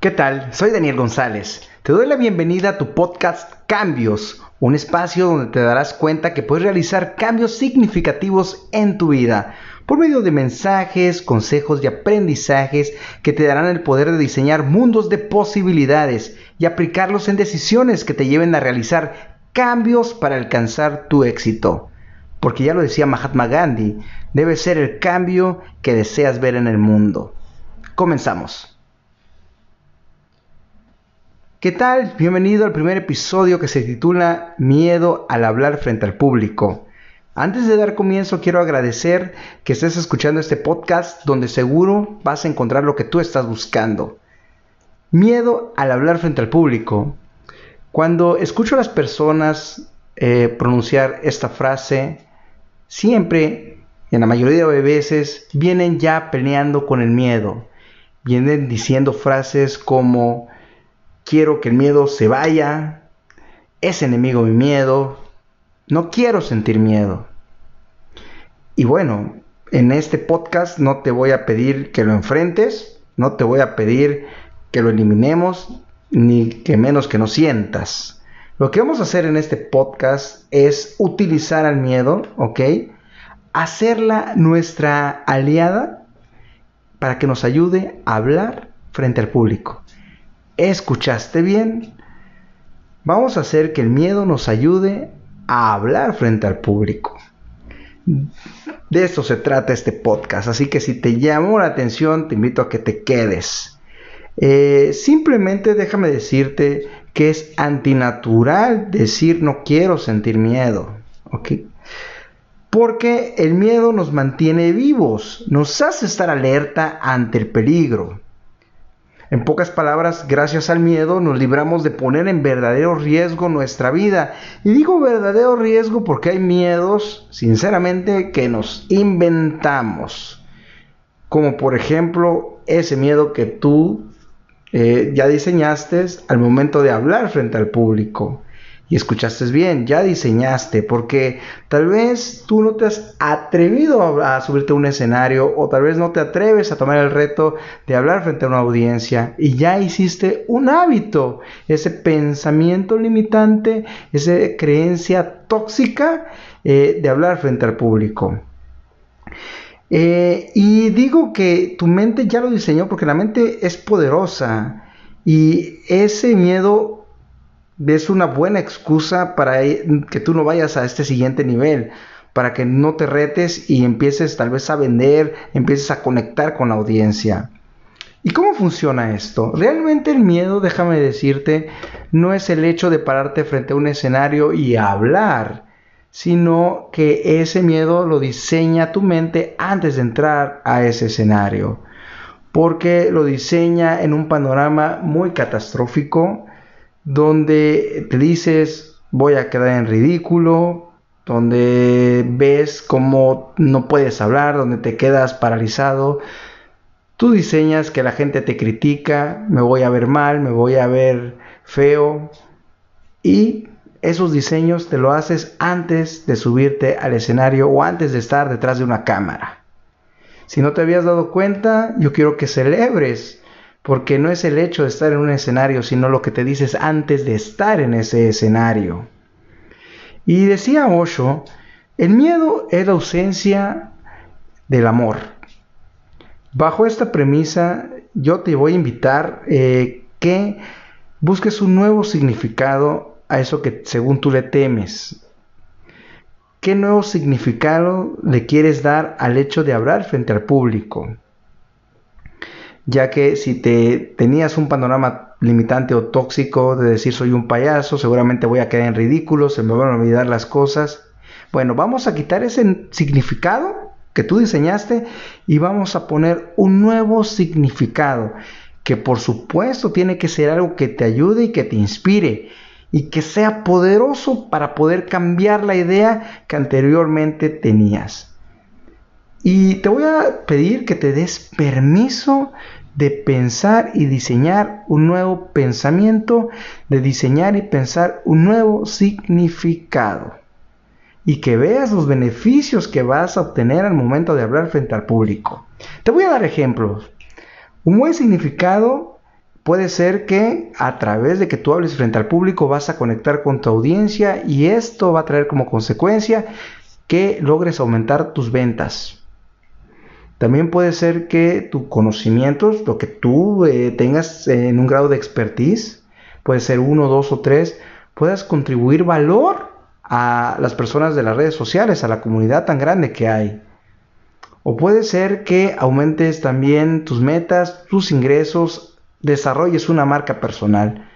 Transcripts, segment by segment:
¿Qué tal? Soy Daniel González. Te doy la bienvenida a tu podcast Cambios, un espacio donde te darás cuenta que puedes realizar cambios significativos en tu vida por medio de mensajes, consejos y aprendizajes que te darán el poder de diseñar mundos de posibilidades y aplicarlos en decisiones que te lleven a realizar cambios para alcanzar tu éxito. Porque ya lo decía Mahatma Gandhi, debe ser el cambio que deseas ver en el mundo. Comenzamos. ¿Qué tal? Bienvenido al primer episodio que se titula Miedo al hablar frente al público. Antes de dar comienzo quiero agradecer que estés escuchando este podcast donde seguro vas a encontrar lo que tú estás buscando. Miedo al hablar frente al público. Cuando escucho a las personas eh, pronunciar esta frase, siempre, en la mayoría de veces, vienen ya peleando con el miedo. Vienen diciendo frases como quiero que el miedo se vaya, es enemigo mi miedo, no quiero sentir miedo. Y bueno, en este podcast no te voy a pedir que lo enfrentes, no te voy a pedir que lo eliminemos, ni que menos que no sientas. Lo que vamos a hacer en este podcast es utilizar al miedo, ¿ok? Hacerla nuestra aliada para que nos ayude a hablar frente al público. ¿Escuchaste bien? Vamos a hacer que el miedo nos ayude a hablar frente al público. De eso se trata este podcast, así que si te llamó la atención te invito a que te quedes. Eh, simplemente déjame decirte que es antinatural decir no quiero sentir miedo, ¿ok? Porque el miedo nos mantiene vivos, nos hace estar alerta ante el peligro. En pocas palabras, gracias al miedo nos libramos de poner en verdadero riesgo nuestra vida. Y digo verdadero riesgo porque hay miedos, sinceramente, que nos inventamos. Como por ejemplo ese miedo que tú eh, ya diseñaste al momento de hablar frente al público. Y escuchaste bien, ya diseñaste, porque tal vez tú no te has atrevido a, subirte a un escenario o tal vez no te atreves a tomar el reto de hablar frente a una audiencia y ya hiciste un hábito, ese pensamiento limitante, esa creencia tóxica eh, de hablar frente al público. Eh, y digo que tu mente ya lo diseñó porque la mente es poderosa y ese miedo es una buena excusa para que tú no vayas a este siguiente nivel, para que no te retes y empieces tal vez a vender, empieces a conectar con la audiencia. ¿Y cómo funciona esto? Realmente el miedo, déjame decirte, no es el hecho de pararte frente a un escenario y hablar, sino que ese miedo lo diseña tu mente antes de entrar a ese escenario, porque lo diseña en un panorama muy catastrófico, donde te dices voy a quedar en ridículo, donde ves cómo no puedes hablar, donde te quedas paralizado. Tú diseñas que la gente te critica, me voy a ver mal, me voy a ver feo y esos diseños te lo haces antes de subirte al escenario o antes de estar detrás de una cámara. Si no te habías dado cuenta, yo quiero que celebres porque no es el hecho de estar en un escenario, sino lo que te dices antes de estar en ese escenario. Y decía Osho, el miedo es la ausencia del amor. Bajo esta premisa, yo te voy a invitar eh, que busques un nuevo significado a eso que según tú le temes. ¿Qué nuevo significado le quieres dar al hecho de hablar frente al público? Ya que si te tenías un panorama limitante o tóxico de decir soy un payaso, seguramente voy a quedar en ridículo, se me van a olvidar las cosas. Bueno, vamos a quitar ese significado que tú diseñaste y vamos a poner un nuevo significado que por supuesto tiene que ser algo que te ayude y que te inspire y que sea poderoso para poder cambiar la idea que anteriormente tenías. Y te voy a pedir que te des permiso de pensar y diseñar un nuevo pensamiento, de diseñar y pensar un nuevo significado. Y que veas los beneficios que vas a obtener al momento de hablar frente al público. Te voy a dar ejemplos. Un buen significado Puede ser que a través de que tú hables frente al público vas a conectar con tu audiencia y esto va a traer como consecuencia que logres aumentar tus ventas. También puede ser que tus conocimientos, lo que tú eh, tengas en un grado de expertise, puede ser uno, dos o tres, puedas contribuir valor a las personas de las redes sociales, a la comunidad tan grande que hay. O puede ser que aumentes también tus metas, tus ingresos, desarrolles una marca personal.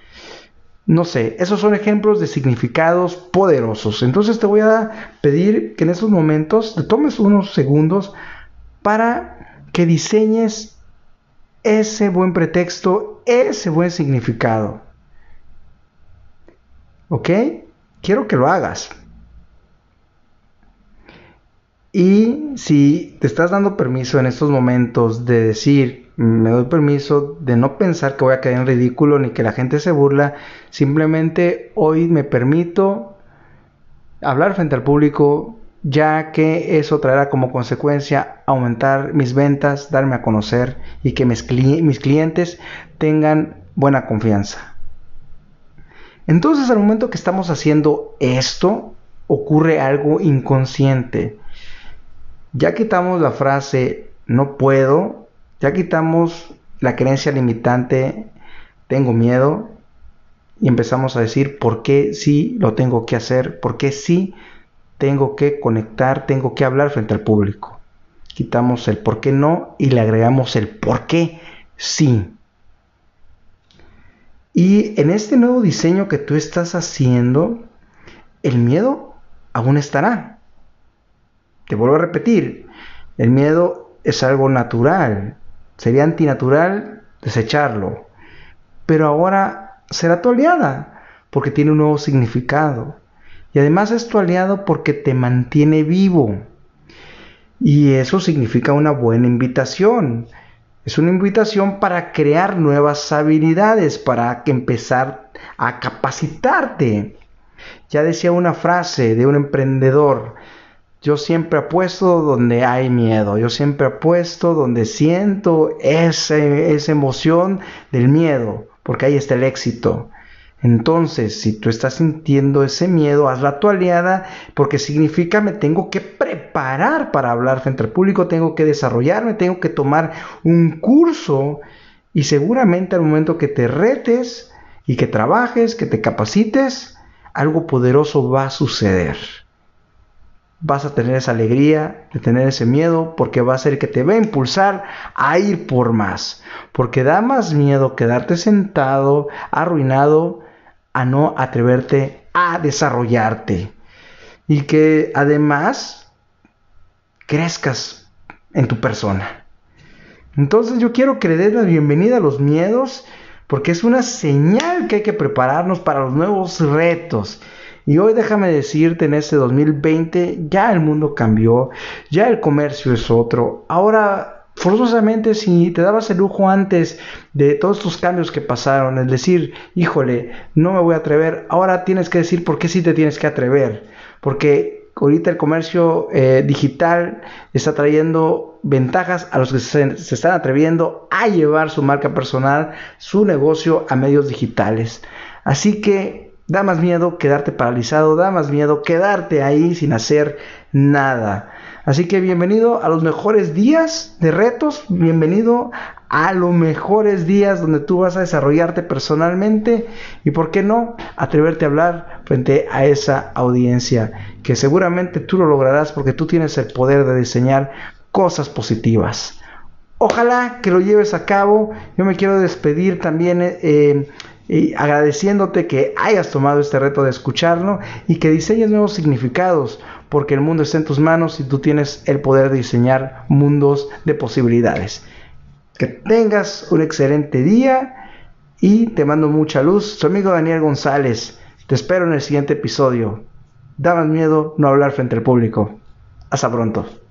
No sé, esos son ejemplos de significados poderosos. Entonces te voy a pedir que en esos momentos te tomes unos segundos para que diseñes ese buen pretexto, ese buen significado. ¿Ok? Quiero que lo hagas. Y si te estás dando permiso en estos momentos de decir, me doy permiso de no pensar que voy a caer en ridículo ni que la gente se burla, simplemente hoy me permito hablar frente al público, ya que eso traerá como consecuencia aumentar mis ventas, darme a conocer y que mis, mis clientes tengan buena confianza. Entonces al momento que estamos haciendo esto, ocurre algo inconsciente ya quitamos la frase no puedo, ya quitamos la creencia limitante tengo miedo y empezamos a decir por qué sí lo tengo que hacer, por qué sí tengo que conectar, tengo que hablar frente al público. Quitamos el por qué no y le agregamos el por qué sí. Y en este nuevo diseño que tú estás haciendo, el miedo aún estará. Te vuelvo a repetir, el miedo es algo natural. Sería antinatural desecharlo. Pero ahora será tu porque tiene un nuevo significado. Y además es tu aliado porque te mantiene vivo. Y eso significa una buena invitación. Es una invitación para crear nuevas habilidades, para empezar a capacitarte. Ya decía una frase de un emprendedor, yo siempre apuesto donde hay miedo, yo siempre apuesto donde siento esa, esa emoción del miedo, porque ahí está el éxito. Entonces, si tú estás sintiendo ese miedo, hazla tu aliada, porque significa me tengo que preparar para hablar frente al público, tengo que desarrollarme, tengo que tomar un curso y seguramente al momento que te retes y que trabajes, que te capacites, algo poderoso va a suceder vas a tener esa alegría de tener ese miedo porque va a ser que te va a impulsar a ir por más. Porque da más miedo quedarte sentado, arruinado, a no atreverte a desarrollarte. Y que además crezcas en tu persona. Entonces yo quiero que le des la bienvenida a los miedos porque es una señal que hay que prepararnos para los nuevos retos. Y hoy déjame decirte, en este 2020 ya el mundo cambió, ya el comercio es otro. Ahora, forzosamente, si te dabas el lujo antes de todos estos cambios que pasaron, es decir, híjole, no me voy a atrever, ahora tienes que decir por qué sí te tienes que atrever. Porque ahorita el comercio eh, digital está trayendo ventajas a los que se, están atreviendo a llevar su marca personal, su negocio a medios digitales. Así que Da más miedo quedarte paralizado, da más miedo quedarte ahí sin hacer nada. Así que bienvenido a los mejores días de retos, bienvenido a los mejores días donde tú vas a desarrollarte personalmente y, ¿por qué no?, atreverte a hablar frente a esa audiencia, que seguramente tú lo lograrás porque tú tienes el poder de diseñar cosas positivas. Ojalá que lo lleves a cabo. Yo me quiero despedir también. Eh, y agradeciéndote que hayas tomado este reto de escucharlo y que diseñes nuevos significados, porque el mundo está en tus manos y tú tienes el poder de diseñar mundos de posibilidades. Que tengas un excelente día y te mando mucha luz. Su amigo Daniel González. Te espero en el siguiente episodio. Da más miedo no hablar frente al público. Hasta pronto.